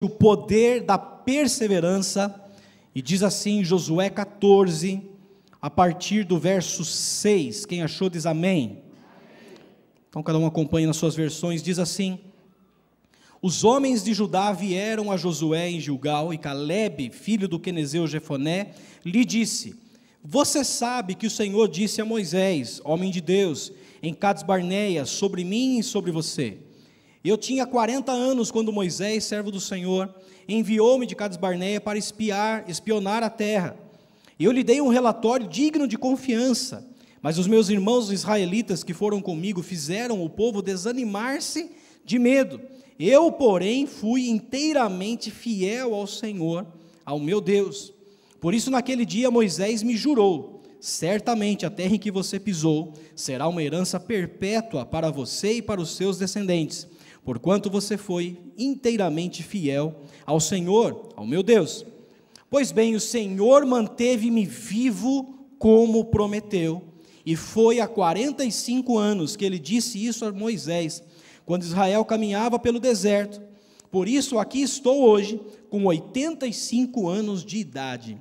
o poder da perseverança, e diz assim Josué 14, a partir do verso 6. Quem achou diz amém. Então cada um acompanha nas suas versões, diz assim: Os homens de Judá vieram a Josué em Gilgal, e Caleb, filho do quenezeu Jefoné, lhe disse: Você sabe que o Senhor disse a Moisés, homem de Deus, em Cades Barneia, sobre mim e sobre você. Eu tinha 40 anos quando Moisés, servo do Senhor, enviou-me de Cades Barneia para espiar, espionar a terra. Eu lhe dei um relatório digno de confiança, mas os meus irmãos israelitas que foram comigo fizeram o povo desanimar-se de medo. Eu, porém, fui inteiramente fiel ao Senhor, ao meu Deus. Por isso, naquele dia, Moisés me jurou: certamente a terra em que você pisou será uma herança perpétua para você e para os seus descendentes porquanto você foi inteiramente fiel ao Senhor, ao meu Deus. Pois bem, o Senhor manteve-me vivo como prometeu, e foi há 45 anos que ele disse isso a Moisés, quando Israel caminhava pelo deserto. Por isso aqui estou hoje, com 85 anos de idade.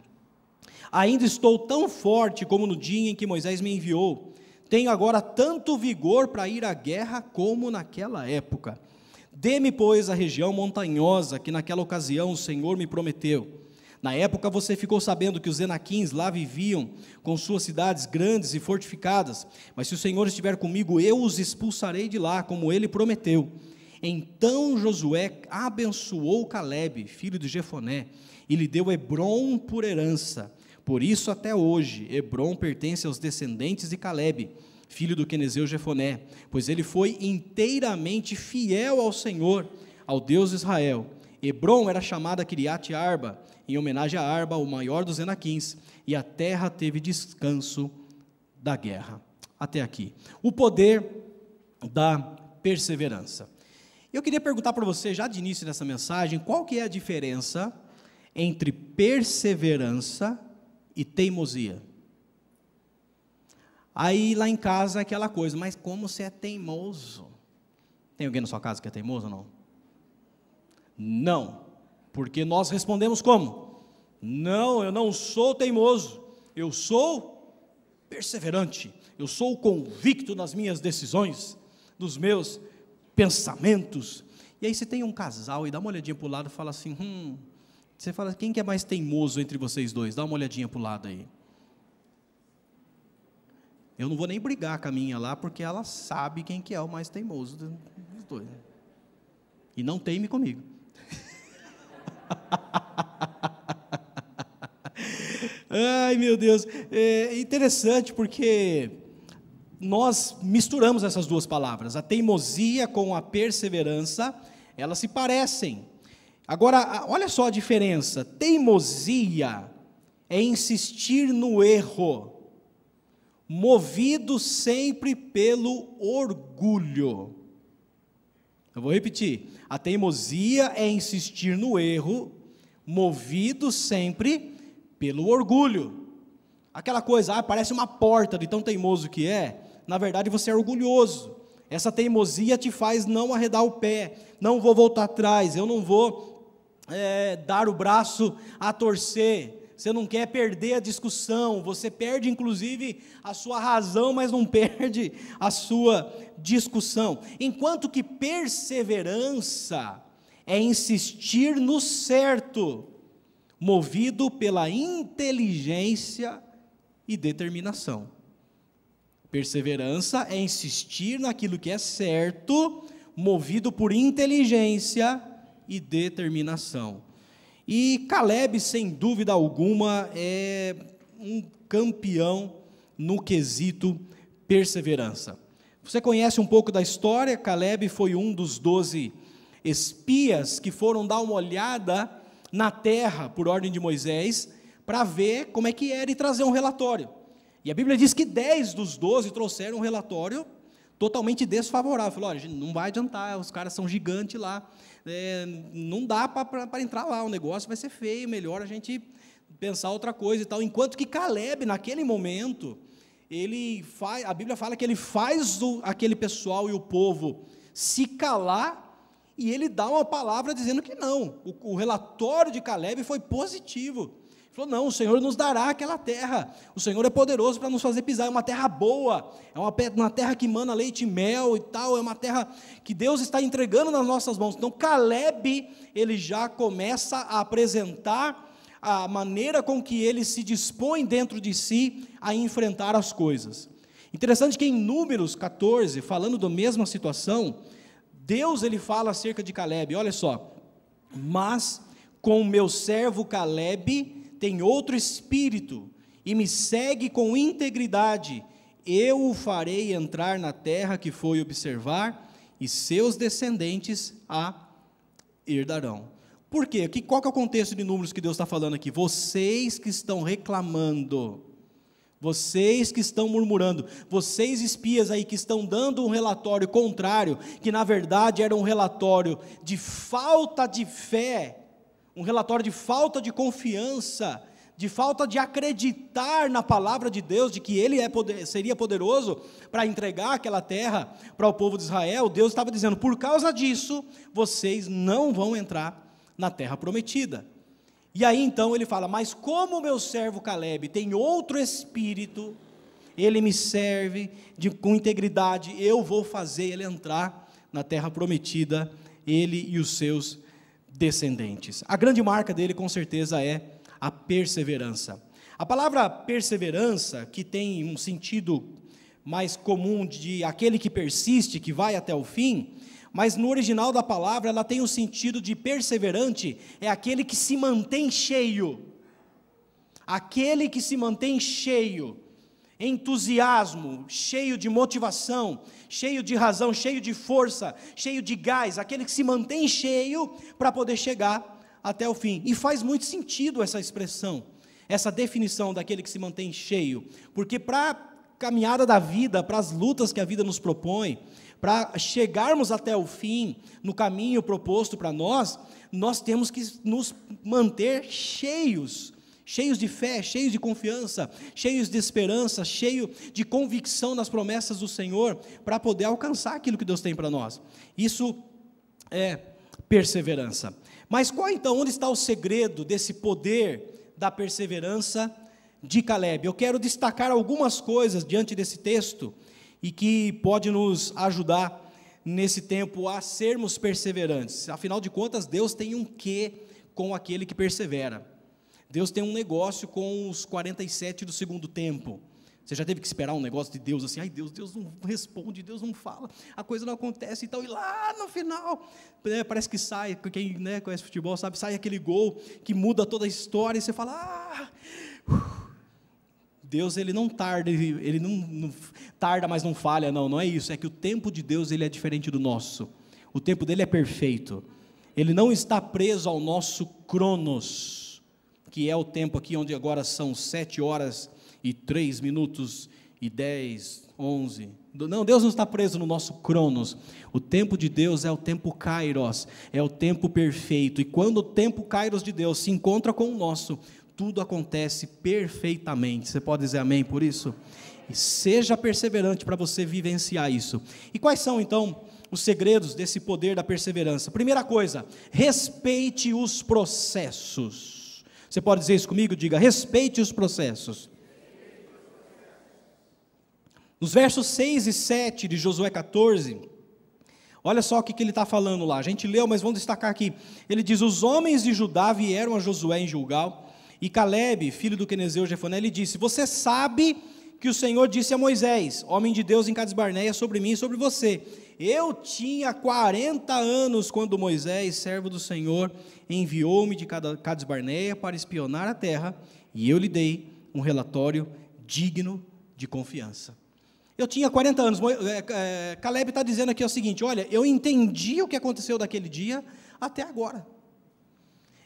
Ainda estou tão forte como no dia em que Moisés me enviou. Tenho agora tanto vigor para ir à guerra como naquela época. Dê-me, pois, a região montanhosa que naquela ocasião o Senhor me prometeu. Na época você ficou sabendo que os Enaquins lá viviam com suas cidades grandes e fortificadas, mas se o Senhor estiver comigo, eu os expulsarei de lá, como ele prometeu. Então Josué abençoou Caleb, filho de Jefoné, e lhe deu Hebron por herança. Por isso até hoje Hebron pertence aos descendentes de Caleb filho do Quenezeu Jefoné, pois ele foi inteiramente fiel ao Senhor, ao Deus de Israel. Hebron era chamada Kiriat Arba, em homenagem a Arba, o maior dos Enaquins, e a terra teve descanso da guerra. Até aqui. O poder da perseverança. Eu queria perguntar para você, já de início dessa mensagem, qual que é a diferença entre perseverança e teimosia? Aí lá em casa é aquela coisa, mas como você é teimoso? Tem alguém na sua casa que é teimoso ou não? Não, porque nós respondemos como? Não, eu não sou teimoso, eu sou perseverante, eu sou convicto nas minhas decisões, nos meus pensamentos. E aí você tem um casal e dá uma olhadinha para o lado e fala assim: hum, você fala, quem que é mais teimoso entre vocês dois? Dá uma olhadinha para o lado aí. Eu não vou nem brigar com a minha lá, porque ela sabe quem que é o mais teimoso dos dois. E não teime comigo. Ai, meu Deus. É interessante porque nós misturamos essas duas palavras. A teimosia com a perseverança, elas se parecem. Agora, olha só a diferença. Teimosia é insistir no erro movido sempre pelo orgulho. Eu vou repetir: a teimosia é insistir no erro, movido sempre pelo orgulho. Aquela coisa, ah, parece uma porta de tão teimoso que é, na verdade você é orgulhoso. Essa teimosia te faz não arredar o pé, não vou voltar atrás, eu não vou é, dar o braço a torcer, você não quer perder a discussão, você perde inclusive a sua razão, mas não perde a sua discussão. Enquanto que perseverança é insistir no certo, movido pela inteligência e determinação. Perseverança é insistir naquilo que é certo, movido por inteligência e determinação. E Caleb, sem dúvida alguma, é um campeão no quesito perseverança. Você conhece um pouco da história? Caleb foi um dos doze espias que foram dar uma olhada na terra por ordem de Moisés para ver como é que era e trazer um relatório. E a Bíblia diz que dez dos doze trouxeram um relatório totalmente desfavorável. Falou, olha, não vai adiantar, os caras são gigantes lá é, não dá para entrar lá, o negócio vai ser feio, melhor a gente pensar outra coisa e tal. Enquanto que Caleb, naquele momento, ele faz, a Bíblia fala que ele faz o, aquele pessoal e o povo se calar e ele dá uma palavra dizendo que não. O, o relatório de Caleb foi positivo. Falou: não, o Senhor nos dará aquela terra. O Senhor é poderoso para nos fazer pisar. É uma terra boa, é uma, uma terra que mana leite e mel e tal. É uma terra que Deus está entregando nas nossas mãos. Então, Caleb, ele já começa a apresentar a maneira com que ele se dispõe dentro de si a enfrentar as coisas. Interessante que em Números 14, falando da mesma situação, Deus ele fala acerca de Caleb, olha só. Mas com o meu servo Caleb tem outro espírito e me segue com integridade. Eu o farei entrar na terra que foi observar e seus descendentes a herdarão. Por quê? Qual que é o contexto de números que Deus está falando aqui? Vocês que estão reclamando vocês que estão murmurando, vocês espias aí que estão dando um relatório contrário, que na verdade era um relatório de falta de fé, um relatório de falta de confiança, de falta de acreditar na palavra de Deus, de que Ele é poder, seria poderoso para entregar aquela terra para o povo de Israel, Deus estava dizendo: por causa disso, vocês não vão entrar na terra prometida. E aí então ele fala: Mas como meu servo Caleb tem outro espírito, ele me serve de, com integridade, eu vou fazer ele entrar na terra prometida, ele e os seus descendentes. A grande marca dele, com certeza, é a perseverança. A palavra perseverança, que tem um sentido mais comum de aquele que persiste, que vai até o fim, mas no original da palavra ela tem o sentido de perseverante, é aquele que se mantém cheio. Aquele que se mantém cheio, entusiasmo, cheio de motivação, cheio de razão, cheio de força, cheio de gás, aquele que se mantém cheio para poder chegar até o fim. E faz muito sentido essa expressão, essa definição daquele que se mantém cheio, porque para a caminhada da vida, para as lutas que a vida nos propõe, para chegarmos até o fim, no caminho proposto para nós, nós temos que nos manter cheios, cheios de fé, cheios de confiança, cheios de esperança, cheios de convicção nas promessas do Senhor, para poder alcançar aquilo que Deus tem para nós. Isso é perseverança. Mas qual então, onde está o segredo desse poder da perseverança de Caleb? Eu quero destacar algumas coisas diante desse texto e que pode nos ajudar nesse tempo a sermos perseverantes. Afinal de contas, Deus tem um quê com aquele que persevera. Deus tem um negócio com os 47 do segundo tempo. Você já teve que esperar um negócio de Deus assim, ai Deus, Deus não responde, Deus não fala, a coisa não acontece e tal, e lá no final, é, parece que sai, quem né, conhece futebol sabe, sai aquele gol que muda toda a história, e você fala, ah, uh, Deus ele não tarda, ele não, não, tarda, mas não falha, não, não é isso. É que o tempo de Deus ele é diferente do nosso. O tempo dele é perfeito. Ele não está preso ao nosso cronos, que é o tempo aqui onde agora são sete horas e três minutos e dez, onze. Não, Deus não está preso no nosso cronos. O tempo de Deus é o tempo kairos, é o tempo perfeito. E quando o tempo kairos de Deus se encontra com o nosso, tudo acontece perfeitamente. Você pode dizer amém por isso? E seja perseverante para você vivenciar isso. E quais são então os segredos desse poder da perseverança? Primeira coisa, respeite os processos. Você pode dizer isso comigo? Diga: respeite os processos. Nos versos 6 e 7 de Josué 14, olha só o que, que ele está falando lá. A gente leu, mas vamos destacar aqui. Ele diz: Os homens de Judá vieram a Josué em Gilgal e Caleb, filho do Quenezeu Jefoné, lhe disse: Você sabe que o Senhor disse a Moisés, homem de Deus em Cades Barneia, sobre mim e sobre você. Eu tinha 40 anos quando Moisés, servo do Senhor, enviou-me de Cades Barneia para espionar a terra, e eu lhe dei um relatório digno de confiança. Eu tinha 40 anos. É, é, Caleb está dizendo aqui o seguinte: olha, eu entendi o que aconteceu daquele dia até agora.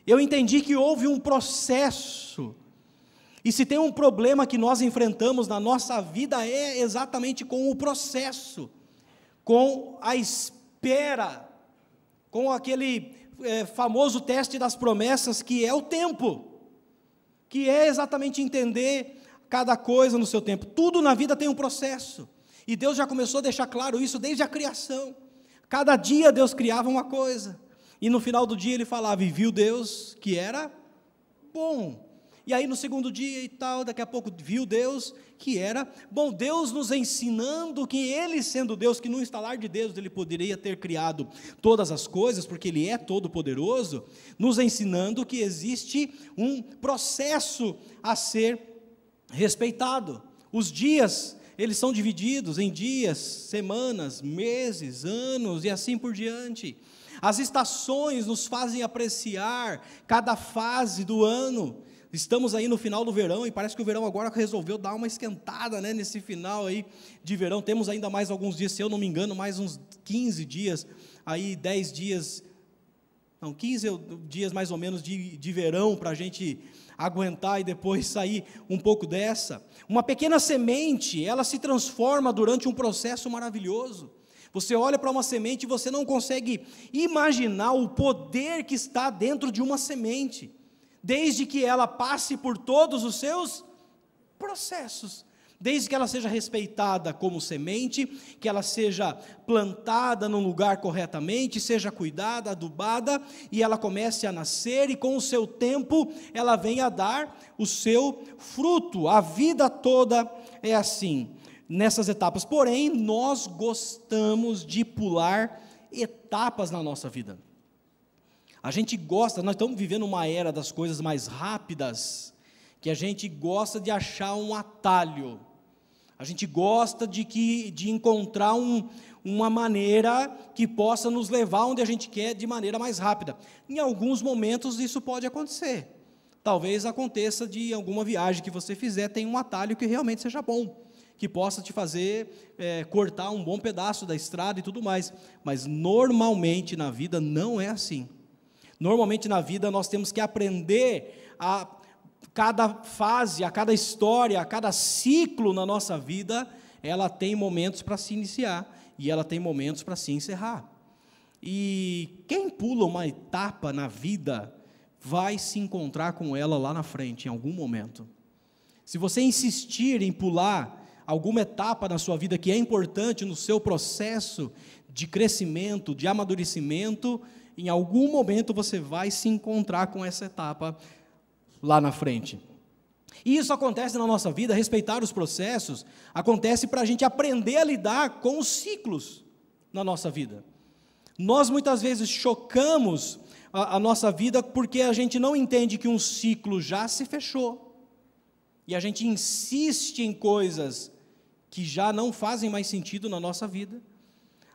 Eu entendi que houve um processo. E se tem um problema que nós enfrentamos na nossa vida é exatamente com o processo, com a espera, com aquele é, famoso teste das promessas que é o tempo, que é exatamente entender cada coisa no seu tempo. Tudo na vida tem um processo. E Deus já começou a deixar claro isso desde a criação. Cada dia Deus criava uma coisa. E no final do dia ele falava, e viu Deus que era bom. E aí no segundo dia e tal, daqui a pouco viu Deus que era bom. Deus nos ensinando que Ele, sendo Deus, que no instalar de Deus Ele poderia ter criado todas as coisas, porque Ele é todo-poderoso, nos ensinando que existe um processo a ser respeitado. Os dias, eles são divididos em dias, semanas, meses, anos e assim por diante. As estações nos fazem apreciar cada fase do ano. Estamos aí no final do verão e parece que o verão agora resolveu dar uma esquentada, né, nesse final aí de verão. Temos ainda mais alguns dias, se eu não me engano, mais uns 15 dias, aí 10 dias, não, 15 dias mais ou menos de, de verão para a gente aguentar e depois sair um pouco dessa. Uma pequena semente, ela se transforma durante um processo maravilhoso. Você olha para uma semente e você não consegue imaginar o poder que está dentro de uma semente desde que ela passe por todos os seus processos. Desde que ela seja respeitada como semente, que ela seja plantada no lugar corretamente, seja cuidada, adubada, e ela comece a nascer, e com o seu tempo ela venha a dar o seu fruto. A vida toda é assim, nessas etapas. Porém, nós gostamos de pular etapas na nossa vida. A gente gosta, nós estamos vivendo uma era das coisas mais rápidas, que a gente gosta de achar um atalho. A gente gosta de, que, de encontrar um, uma maneira que possa nos levar onde a gente quer de maneira mais rápida. Em alguns momentos isso pode acontecer. Talvez aconteça de alguma viagem que você fizer, tem um atalho que realmente seja bom, que possa te fazer é, cortar um bom pedaço da estrada e tudo mais. Mas normalmente na vida não é assim. Normalmente na vida nós temos que aprender a cada fase, a cada história, a cada ciclo na nossa vida, ela tem momentos para se iniciar e ela tem momentos para se encerrar. E quem pula uma etapa na vida vai se encontrar com ela lá na frente, em algum momento. Se você insistir em pular alguma etapa na sua vida que é importante no seu processo de crescimento, de amadurecimento, em algum momento você vai se encontrar com essa etapa lá na frente. E isso acontece na nossa vida, respeitar os processos, acontece para a gente aprender a lidar com os ciclos na nossa vida. Nós muitas vezes chocamos a, a nossa vida porque a gente não entende que um ciclo já se fechou. E a gente insiste em coisas que já não fazem mais sentido na nossa vida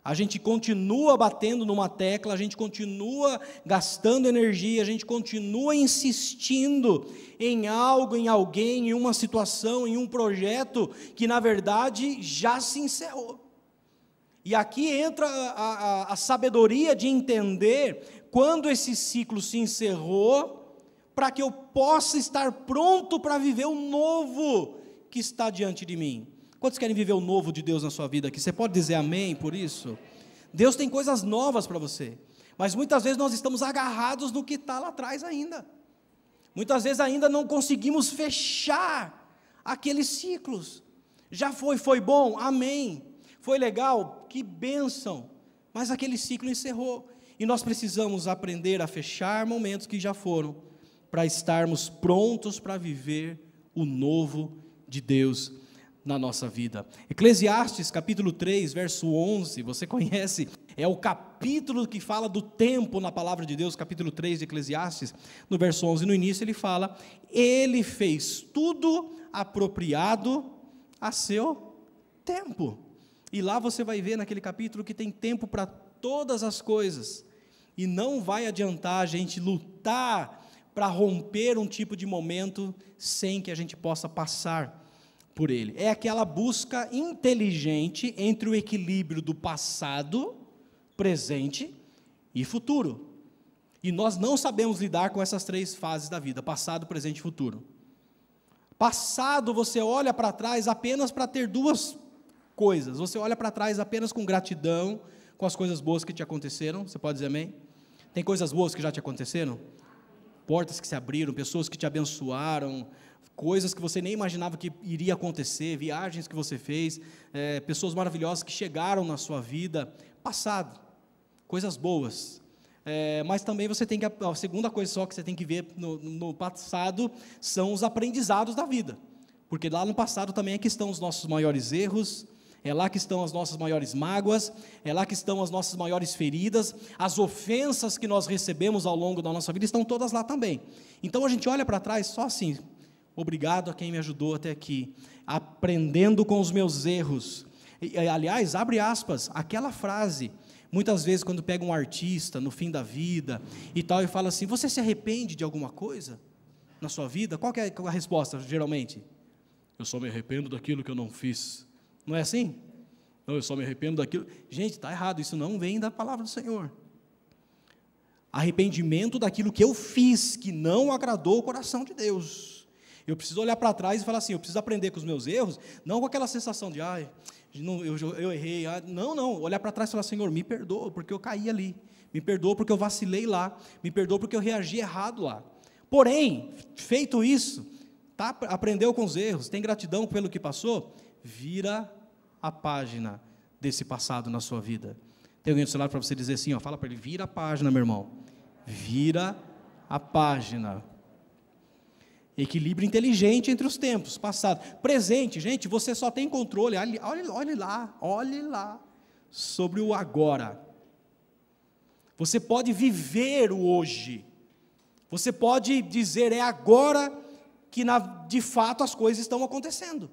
a gente continua batendo numa tecla, a gente continua gastando energia, a gente continua insistindo em algo, em alguém, em uma situação, em um projeto que na verdade já se encerrou. E aqui entra a, a, a sabedoria de entender quando esse ciclo se encerrou, para que eu possa estar pronto para viver o novo que está diante de mim. Quantos querem viver o novo de Deus na sua vida aqui? Você pode dizer amém por isso? Deus tem coisas novas para você, mas muitas vezes nós estamos agarrados no que está lá atrás ainda. Muitas vezes ainda não conseguimos fechar aqueles ciclos. Já foi, foi bom, amém. Foi legal, que bênção. Mas aquele ciclo encerrou. E nós precisamos aprender a fechar momentos que já foram, para estarmos prontos para viver o novo de Deus na nossa vida. Eclesiastes capítulo 3, verso 11, você conhece, é o capítulo que fala do tempo na palavra de Deus, capítulo 3 de Eclesiastes, no verso 11, no início ele fala: Ele fez tudo apropriado a seu tempo. E lá você vai ver naquele capítulo que tem tempo para todas as coisas. E não vai adiantar a gente lutar para romper um tipo de momento sem que a gente possa passar por ele. É aquela busca inteligente entre o equilíbrio do passado, presente e futuro. E nós não sabemos lidar com essas três fases da vida: passado, presente e futuro. Passado, você olha para trás apenas para ter duas coisas. Você olha para trás apenas com gratidão, com as coisas boas que te aconteceram. Você pode dizer amém? Tem coisas boas que já te aconteceram? Portas que se abriram, pessoas que te abençoaram, coisas que você nem imaginava que iria acontecer, viagens que você fez, é, pessoas maravilhosas que chegaram na sua vida, passado. coisas boas. É, mas também você tem que, a segunda coisa só que você tem que ver no, no passado são os aprendizados da vida. Porque lá no passado também é que estão os nossos maiores erros, é lá que estão as nossas maiores mágoas, é lá que estão as nossas maiores feridas, as ofensas que nós recebemos ao longo da nossa vida estão todas lá também. Então a gente olha para trás só assim, obrigado a quem me ajudou até aqui, aprendendo com os meus erros. E, aliás, abre aspas, aquela frase, muitas vezes quando pega um artista no fim da vida e tal, e fala assim: Você se arrepende de alguma coisa na sua vida? Qual é a resposta, geralmente? Eu só me arrependo daquilo que eu não fiz. Não é assim? Não, eu só me arrependo daquilo. Gente, está errado, isso não vem da palavra do Senhor. Arrependimento daquilo que eu fiz, que não agradou o coração de Deus. Eu preciso olhar para trás e falar assim: eu preciso aprender com os meus erros, não com aquela sensação de, ai, eu, eu, errei. Não, não, olhar para trás e falar: Senhor, me perdoa, porque eu caí ali. Me perdoa porque eu vacilei lá. Me perdoa porque eu reagi errado lá. Porém, feito isso, tá, aprendeu com os erros, tem gratidão pelo que passou, vira a página desse passado na sua vida. Tem alguém do seu lado para você dizer assim, ó, fala para ele, vira a página, meu irmão. Vira a página. Equilíbrio inteligente entre os tempos, passado. Presente, gente, você só tem controle, olhe, olhe, lá, olhe lá, sobre o agora. Você pode viver o hoje. Você pode dizer, é agora que na, de fato as coisas estão acontecendo.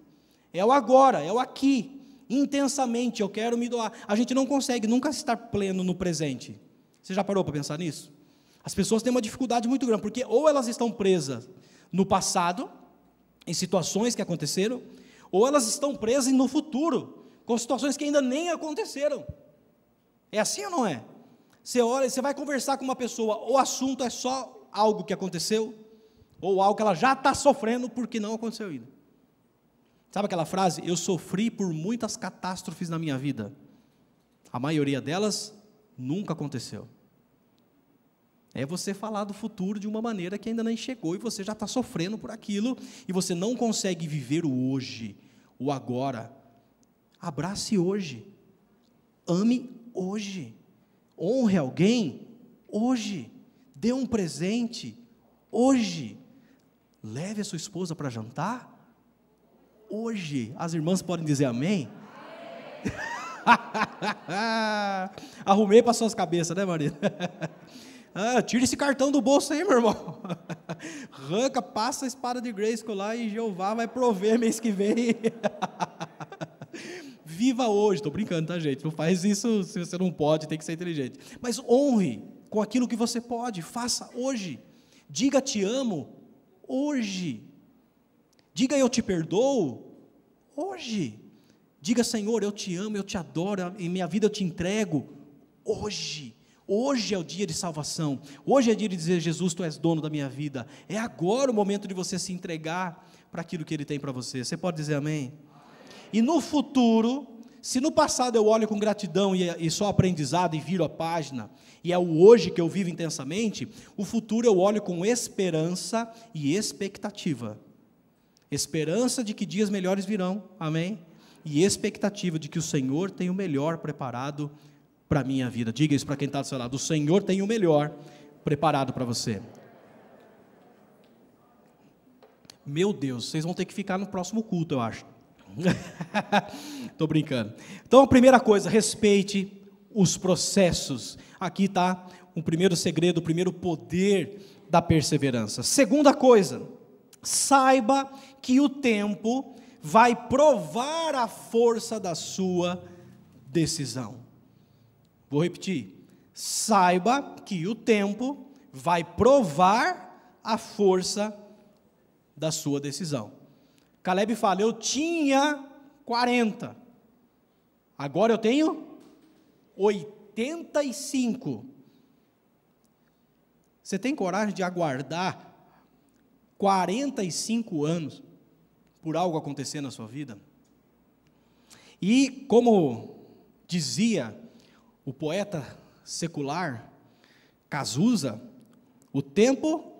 É o agora, é o aqui intensamente, eu quero me doar. A gente não consegue nunca estar pleno no presente. Você já parou para pensar nisso? As pessoas têm uma dificuldade muito grande, porque ou elas estão presas no passado, em situações que aconteceram, ou elas estão presas no futuro, com situações que ainda nem aconteceram. É assim ou não é? Você olha, você vai conversar com uma pessoa, o assunto é só algo que aconteceu, ou algo que ela já está sofrendo porque não aconteceu ainda. Sabe aquela frase? Eu sofri por muitas catástrofes na minha vida. A maioria delas nunca aconteceu. É você falar do futuro de uma maneira que ainda nem chegou e você já está sofrendo por aquilo e você não consegue viver o hoje, o agora. Abrace hoje. Ame hoje. Honre alguém hoje. Dê um presente hoje. Leve a sua esposa para jantar hoje. As irmãs podem dizer amém? Arrumei para suas cabeças, né, Maria? ah, tira esse cartão do bolso aí, meu irmão. Ranca, passa a espada de Grace lá e Jeová vai prover mês que vem. Viva hoje, estou brincando, tá, gente? Não faz isso se você não pode, tem que ser inteligente. Mas honre com aquilo que você pode, faça hoje. Diga te amo hoje. Diga eu te perdoo hoje. Diga, Senhor, eu te amo, eu te adoro, em minha vida eu te entrego hoje. Hoje é o dia de salvação. Hoje é dia de dizer, Jesus, tu és dono da minha vida. É agora o momento de você se entregar para aquilo que ele tem para você. Você pode dizer amém? amém? E no futuro, se no passado eu olho com gratidão e, e só aprendizado e viro a página, e é o hoje que eu vivo intensamente, o futuro eu olho com esperança e expectativa esperança de que dias melhores virão, amém? E expectativa de que o Senhor tem o melhor preparado para a minha vida. Diga isso para quem está do seu lado: o Senhor tem o melhor preparado para você. Meu Deus, vocês vão ter que ficar no próximo culto, eu acho. Estou brincando. Então, a primeira coisa, respeite os processos. Aqui está o primeiro segredo, o primeiro poder da perseverança. Segunda coisa, saiba que o tempo vai provar a força da sua decisão. Vou repetir. Saiba que o tempo vai provar a força da sua decisão. Caleb fala: Eu tinha 40, agora eu tenho 85. Você tem coragem de aguardar 45 anos por algo acontecer na sua vida. E como dizia o poeta secular Cazuza, o tempo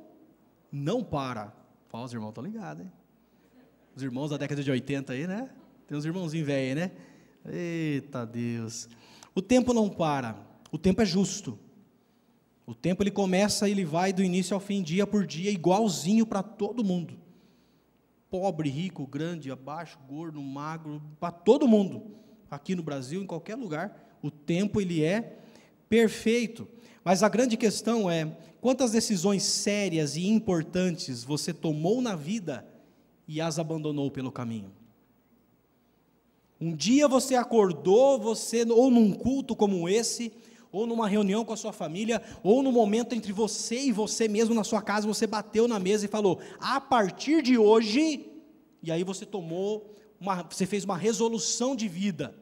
não para. Fala, os irmãos estão ligados, hein? Os irmãos da década de 80 aí, né? Tem uns irmãozinhos velhos, né? Eita Deus. O tempo não para. O tempo é justo. O tempo ele começa e ele vai do início ao fim, dia por dia, igualzinho para todo mundo. Pobre, rico, grande, abaixo, gordo, magro, para todo mundo. Aqui no Brasil, em qualquer lugar, o tempo ele é perfeito. Mas a grande questão é: quantas decisões sérias e importantes você tomou na vida e as abandonou pelo caminho? Um dia você acordou, você ou num culto como esse, ou numa reunião com a sua família, ou no momento entre você e você mesmo na sua casa, você bateu na mesa e falou: "A partir de hoje", e aí você tomou uma, você fez uma resolução de vida.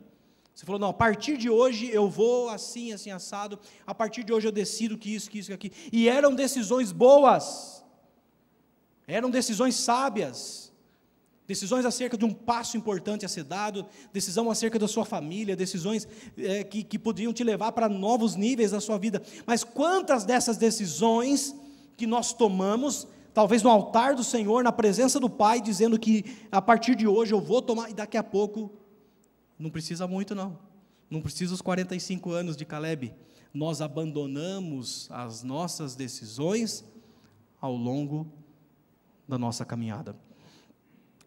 Você falou: "Não, a partir de hoje eu vou assim, assim assado. A partir de hoje eu decido que isso, que isso, que aquilo". E eram decisões boas. Eram decisões sábias decisões acerca de um passo importante a ser dado, decisão acerca da sua família, decisões é, que, que poderiam te levar para novos níveis da sua vida. Mas quantas dessas decisões que nós tomamos, talvez no altar do Senhor, na presença do Pai, dizendo que a partir de hoje eu vou tomar, e daqui a pouco, não precisa muito não, não precisa os 45 anos de Caleb, nós abandonamos as nossas decisões ao longo da nossa caminhada.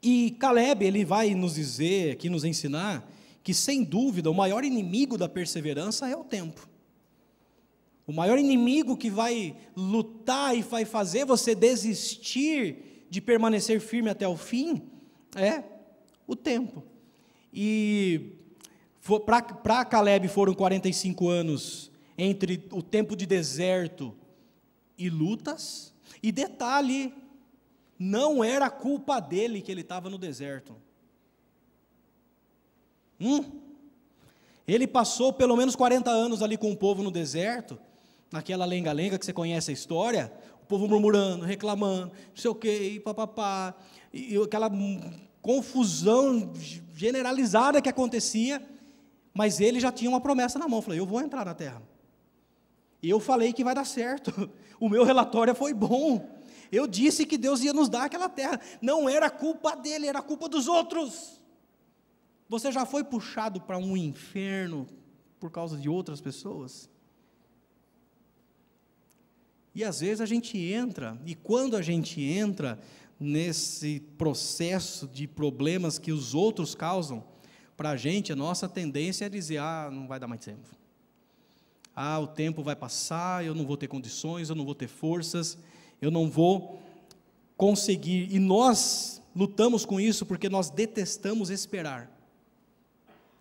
E Caleb, ele vai nos dizer, aqui nos ensinar, que sem dúvida o maior inimigo da perseverança é o tempo. O maior inimigo que vai lutar e vai fazer você desistir de permanecer firme até o fim é o tempo. E para Caleb foram 45 anos entre o tempo de deserto e lutas. E detalhe, não era culpa dele que ele estava no deserto. Hum? Ele passou pelo menos 40 anos ali com o povo no deserto, naquela lenga-lenga que você conhece a história, o povo murmurando, reclamando, não sei o quê, papapá, e, e aquela confusão generalizada que acontecia, mas ele já tinha uma promessa na mão, falou, eu vou entrar na terra. E eu falei que vai dar certo, o meu relatório foi bom, eu disse que Deus ia nos dar aquela terra. Não era culpa dele, era culpa dos outros. Você já foi puxado para um inferno por causa de outras pessoas? E às vezes a gente entra, e quando a gente entra nesse processo de problemas que os outros causam, para a gente, a nossa tendência é dizer: ah, não vai dar mais tempo. Ah, o tempo vai passar, eu não vou ter condições, eu não vou ter forças eu não vou conseguir. E nós lutamos com isso porque nós detestamos esperar.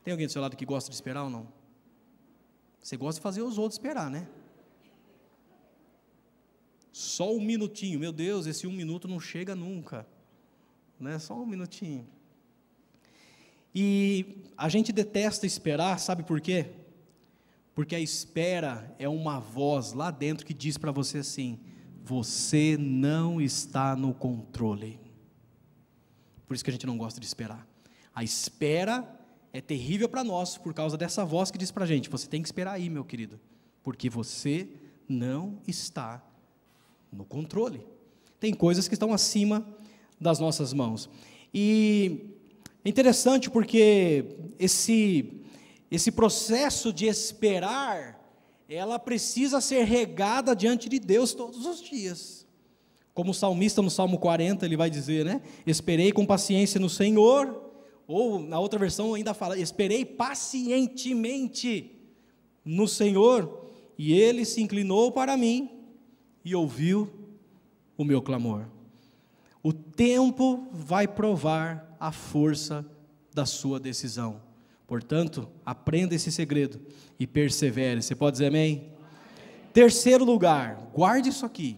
Tem alguém do seu lado que gosta de esperar ou não? Você gosta de fazer os outros esperar, né? Só um minutinho, meu Deus, esse um minuto não chega nunca, né? Só um minutinho. E a gente detesta esperar, sabe por quê? Porque a espera é uma voz lá dentro que diz para você assim: você não está no controle. Por isso que a gente não gosta de esperar. A espera é terrível para nós por causa dessa voz que diz para a gente: você tem que esperar aí, meu querido, porque você não está no controle. Tem coisas que estão acima das nossas mãos. E é interessante porque esse, esse processo de esperar ela precisa ser regada diante de Deus todos os dias. Como o salmista no Salmo 40, ele vai dizer, né? Esperei com paciência no Senhor, ou na outra versão ainda fala, esperei pacientemente no Senhor, e ele se inclinou para mim e ouviu o meu clamor. O tempo vai provar a força da sua decisão. Portanto, aprenda esse segredo e persevere. Você pode dizer amém? amém? Terceiro lugar, guarde isso aqui.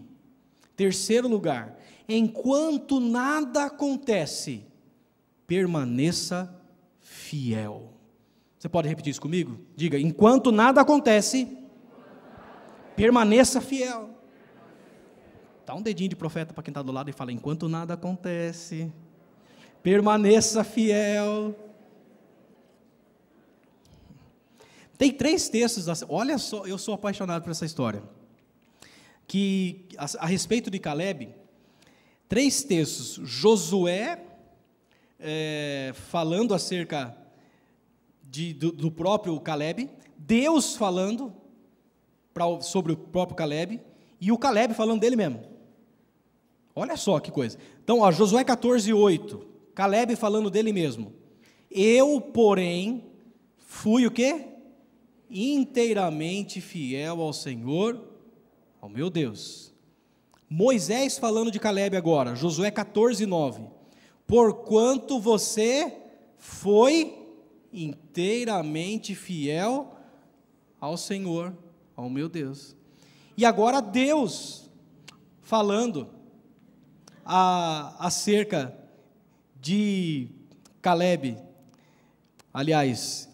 Terceiro lugar, enquanto nada acontece, permaneça fiel. Você pode repetir isso comigo? Diga: enquanto nada acontece, permaneça fiel. Dá um dedinho de profeta para quem está do lado e fala: enquanto nada acontece, permaneça fiel. Tem três textos, olha só, eu sou apaixonado por essa história. Que a, a respeito de Caleb, três textos. Josué é, falando acerca de, do, do próprio Caleb, Deus falando pra, sobre o próprio Caleb, e o Caleb falando dele mesmo. Olha só que coisa. Então, ó, Josué 14, 8. Caleb falando dele mesmo. Eu, porém, fui o quê? Inteiramente fiel ao Senhor, ao meu Deus. Moisés falando de Caleb agora, Josué 14, 9. Porquanto você foi inteiramente fiel ao Senhor, ao meu Deus. E agora Deus falando a, acerca de Caleb, aliás,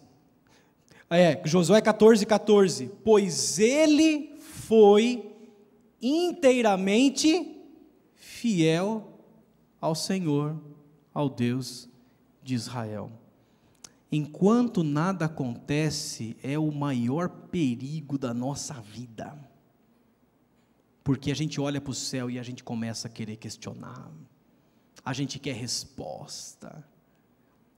é, Josué 14, 14, pois ele foi inteiramente fiel ao Senhor, ao Deus de Israel. Enquanto nada acontece, é o maior perigo da nossa vida. Porque a gente olha para o céu e a gente começa a querer questionar. A gente quer resposta.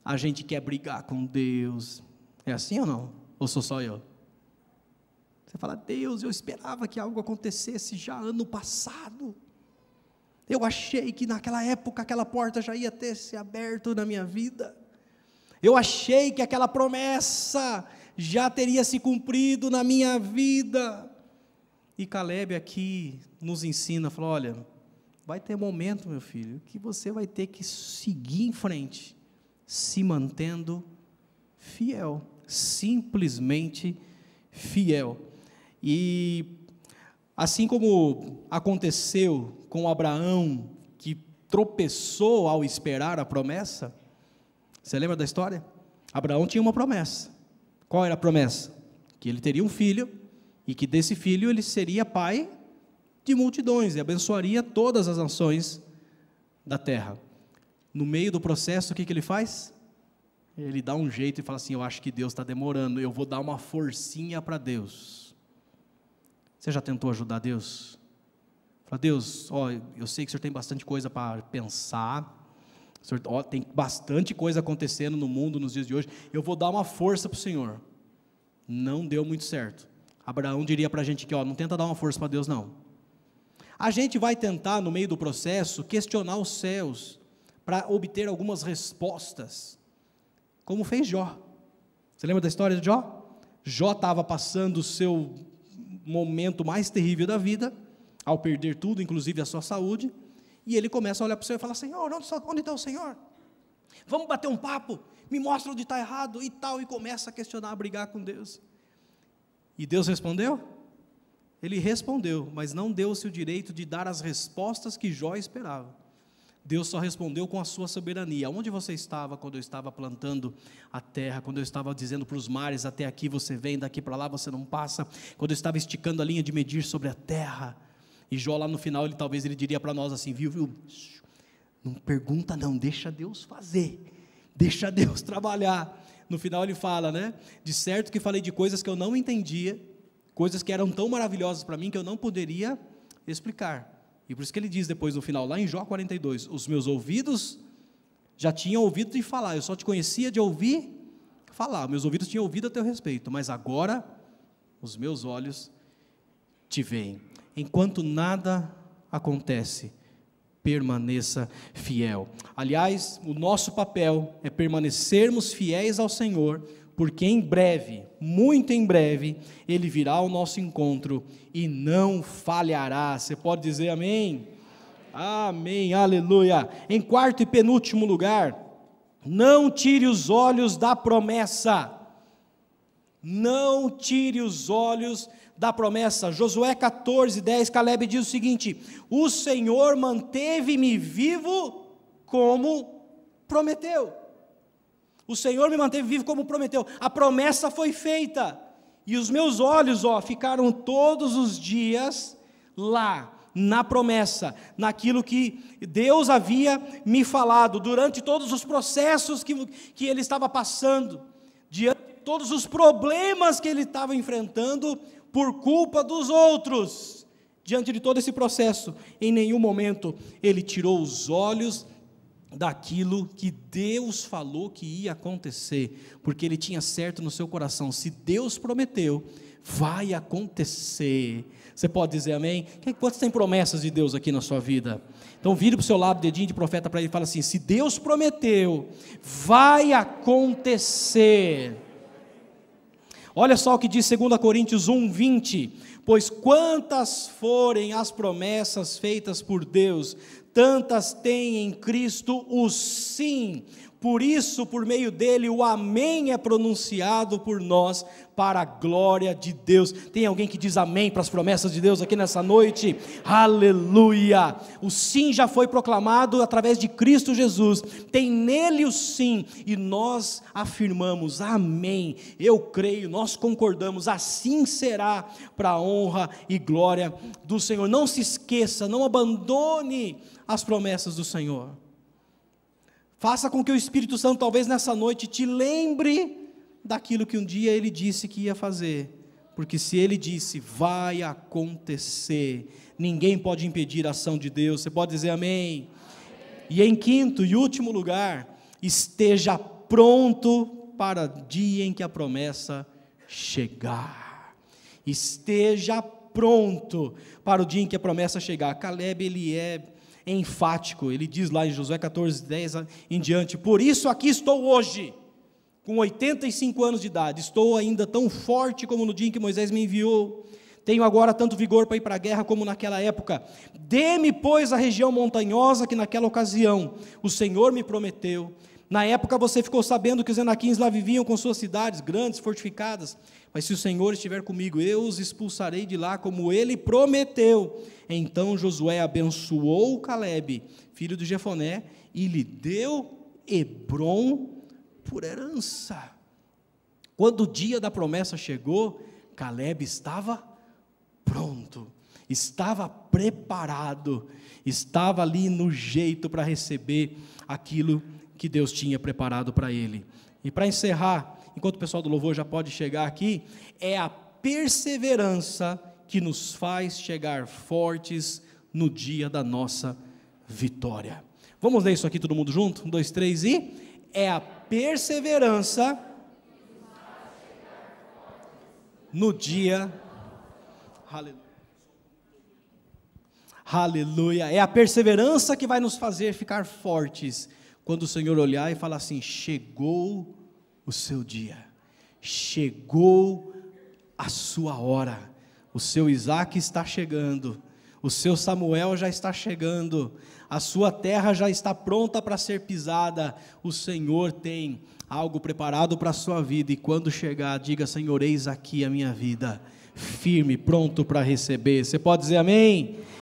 A gente quer brigar com Deus. É assim ou não? Ou sou só eu? Você fala, Deus, eu esperava que algo acontecesse já ano passado. Eu achei que naquela época aquela porta já ia ter se aberto na minha vida. Eu achei que aquela promessa já teria se cumprido na minha vida. E Caleb aqui nos ensina, falou: olha, vai ter momento, meu filho, que você vai ter que seguir em frente, se mantendo fiel, simplesmente fiel. E assim como aconteceu com Abraão, que tropeçou ao esperar a promessa, você lembra da história? Abraão tinha uma promessa. Qual era a promessa? Que ele teria um filho e que desse filho ele seria pai de multidões e abençoaria todas as nações da terra. No meio do processo, o que, que ele faz? Ele dá um jeito e fala assim: Eu acho que Deus está demorando, eu vou dar uma forcinha para Deus. Você já tentou ajudar Deus? Fala, Deus, ó, eu sei que o senhor tem bastante coisa para pensar, senhor, ó, tem bastante coisa acontecendo no mundo nos dias de hoje, eu vou dar uma força para o Senhor. Não deu muito certo. Abraão diria para a gente que, ó, não tenta dar uma força para Deus, não. A gente vai tentar, no meio do processo, questionar os céus para obter algumas respostas, como fez Jó. Você lembra da história de Jó? Jó estava passando o seu momento mais terrível da vida, ao perder tudo, inclusive a sua saúde, e ele começa a olhar para o Senhor e fala: Senhor, onde está o Senhor? Vamos bater um papo, me mostra onde está errado e tal, e começa a questionar, a brigar com Deus. E Deus respondeu? Ele respondeu, mas não deu-se o direito de dar as respostas que Jó esperava. Deus só respondeu com a sua soberania. Onde você estava quando eu estava plantando a terra, quando eu estava dizendo para os mares, até aqui você vem, daqui para lá você não passa, quando eu estava esticando a linha de medir sobre a terra. E Jó lá no final, ele talvez ele diria para nós assim, viu, viu? Não pergunta não, deixa Deus fazer. Deixa Deus trabalhar no final ele fala, né? De certo que falei de coisas que eu não entendia, coisas que eram tão maravilhosas para mim que eu não poderia explicar. E por isso que ele diz depois no final, lá em Jó 42, os meus ouvidos já tinham ouvido de falar, eu só te conhecia de ouvir falar, meus ouvidos tinham ouvido a teu respeito, mas agora os meus olhos te veem. Enquanto nada acontece, permaneça fiel. Aliás, o nosso papel é permanecermos fiéis ao Senhor, porque em breve, muito em breve, Ele virá ao nosso encontro e não falhará. Você pode dizer amém? Amém, aleluia. Em quarto e penúltimo lugar, não tire os olhos da promessa. Não tire os olhos da promessa. Josué 14, 10, Caleb diz o seguinte: O Senhor manteve-me vivo como prometeu. O Senhor me manteve vivo como prometeu. A promessa foi feita. E os meus olhos, ó, ficaram todos os dias lá, na promessa, naquilo que Deus havia me falado, durante todos os processos que, que ele estava passando, diante de todos os problemas que ele estava enfrentando, por culpa dos outros. Diante de todo esse processo, em nenhum momento ele tirou os olhos daquilo que Deus falou que ia acontecer, porque ele tinha certo no seu coração: se Deus prometeu, vai acontecer. Você pode dizer amém? Quantos tem promessas de Deus aqui na sua vida? Então vire para o seu lado, dedinho de profeta para ele e fala assim: se Deus prometeu, vai acontecer. Olha só o que diz 2 Coríntios 1, 20. Pois quantas forem as promessas feitas por Deus, tantas tem em Cristo o sim. Por isso, por meio dele, o Amém é pronunciado por nós para a glória de Deus. Tem alguém que diz Amém para as promessas de Deus aqui nessa noite? Aleluia! O sim já foi proclamado através de Cristo Jesus. Tem nele o sim e nós afirmamos Amém. Eu creio, nós concordamos, assim será para a honra e glória do Senhor. Não se esqueça, não abandone as promessas do Senhor. Faça com que o Espírito Santo, talvez nessa noite, te lembre daquilo que um dia ele disse que ia fazer. Porque se ele disse, vai acontecer, ninguém pode impedir a ação de Deus. Você pode dizer amém? amém. E em quinto e último lugar, esteja pronto para o dia em que a promessa chegar. Esteja pronto para o dia em que a promessa chegar. Caleb, ele é enfático. Ele diz lá em Josué 14, 10 em diante: Por isso aqui estou hoje, com 85 anos de idade, estou ainda tão forte como no dia em que Moisés me enviou. Tenho agora tanto vigor para ir para a guerra como naquela época. Dê-me, pois, a região montanhosa que naquela ocasião o Senhor me prometeu. Na época você ficou sabendo que os enaquins lá viviam com suas cidades grandes, fortificadas. Mas se o Senhor estiver comigo, eu os expulsarei de lá, como ele prometeu. Então Josué abençoou Caleb, filho de Jefoné, e lhe deu Hebron por herança. Quando o dia da promessa chegou, Caleb estava pronto, estava preparado, estava ali no jeito para receber aquilo que Deus tinha preparado para ele. E para encerrar, enquanto o pessoal do louvor já pode chegar aqui, é a perseverança que nos faz chegar fortes no dia da nossa vitória. Vamos ler isso aqui todo mundo junto? Um, dois, três e. É a perseverança no dia. Aleluia. Aleluia. É a perseverança que vai nos fazer ficar fortes quando o Senhor olhar e falar assim: chegou o seu dia, chegou a sua hora. O seu Isaac está chegando, o seu Samuel já está chegando, a sua terra já está pronta para ser pisada, o Senhor tem algo preparado para a sua vida, e quando chegar, diga: Senhor, eis aqui a minha vida, firme, pronto para receber. Você pode dizer amém?